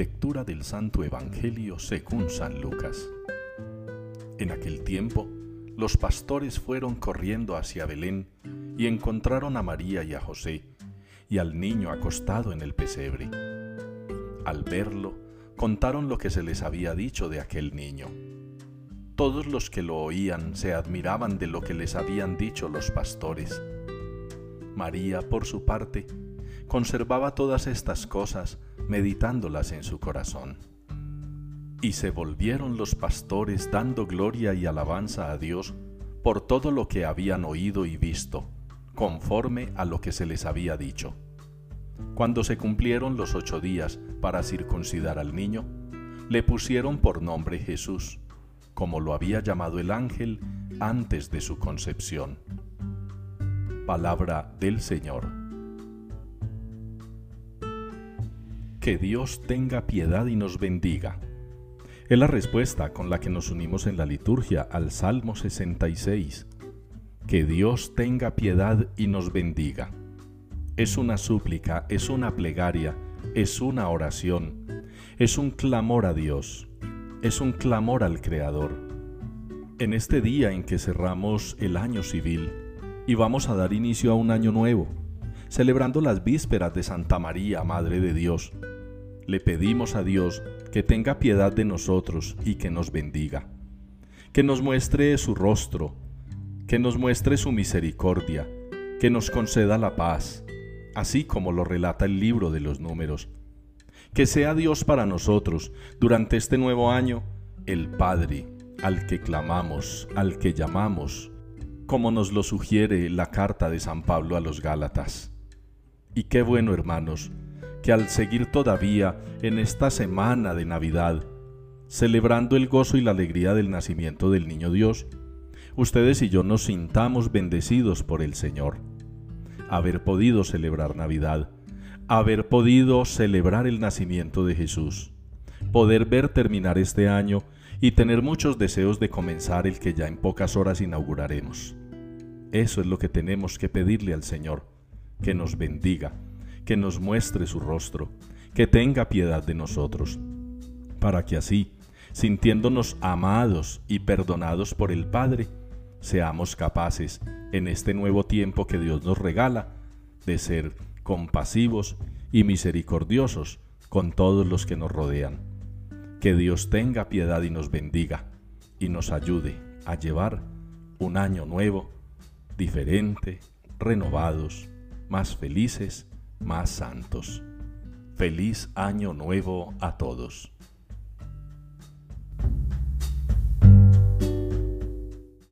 Lectura del Santo Evangelio según San Lucas. En aquel tiempo, los pastores fueron corriendo hacia Belén y encontraron a María y a José y al niño acostado en el pesebre. Al verlo, contaron lo que se les había dicho de aquel niño. Todos los que lo oían se admiraban de lo que les habían dicho los pastores. María, por su parte, conservaba todas estas cosas, meditándolas en su corazón. Y se volvieron los pastores dando gloria y alabanza a Dios por todo lo que habían oído y visto, conforme a lo que se les había dicho. Cuando se cumplieron los ocho días para circuncidar al niño, le pusieron por nombre Jesús, como lo había llamado el ángel antes de su concepción. Palabra del Señor. Que Dios tenga piedad y nos bendiga. Es la respuesta con la que nos unimos en la liturgia al Salmo 66. Que Dios tenga piedad y nos bendiga. Es una súplica, es una plegaria, es una oración, es un clamor a Dios, es un clamor al Creador. En este día en que cerramos el año civil y vamos a dar inicio a un año nuevo, celebrando las vísperas de Santa María, Madre de Dios, le pedimos a Dios que tenga piedad de nosotros y que nos bendiga, que nos muestre su rostro, que nos muestre su misericordia, que nos conceda la paz, así como lo relata el libro de los números. Que sea Dios para nosotros durante este nuevo año el Padre al que clamamos, al que llamamos, como nos lo sugiere la carta de San Pablo a los Gálatas. Y qué bueno, hermanos, que al seguir todavía en esta semana de Navidad, celebrando el gozo y la alegría del nacimiento del Niño Dios, ustedes y yo nos sintamos bendecidos por el Señor. Haber podido celebrar Navidad, haber podido celebrar el nacimiento de Jesús, poder ver terminar este año y tener muchos deseos de comenzar el que ya en pocas horas inauguraremos. Eso es lo que tenemos que pedirle al Señor, que nos bendiga que nos muestre su rostro, que tenga piedad de nosotros, para que así, sintiéndonos amados y perdonados por el Padre, seamos capaces, en este nuevo tiempo que Dios nos regala, de ser compasivos y misericordiosos con todos los que nos rodean. Que Dios tenga piedad y nos bendiga y nos ayude a llevar un año nuevo, diferente, renovados, más felices más santos. Feliz año nuevo a todos.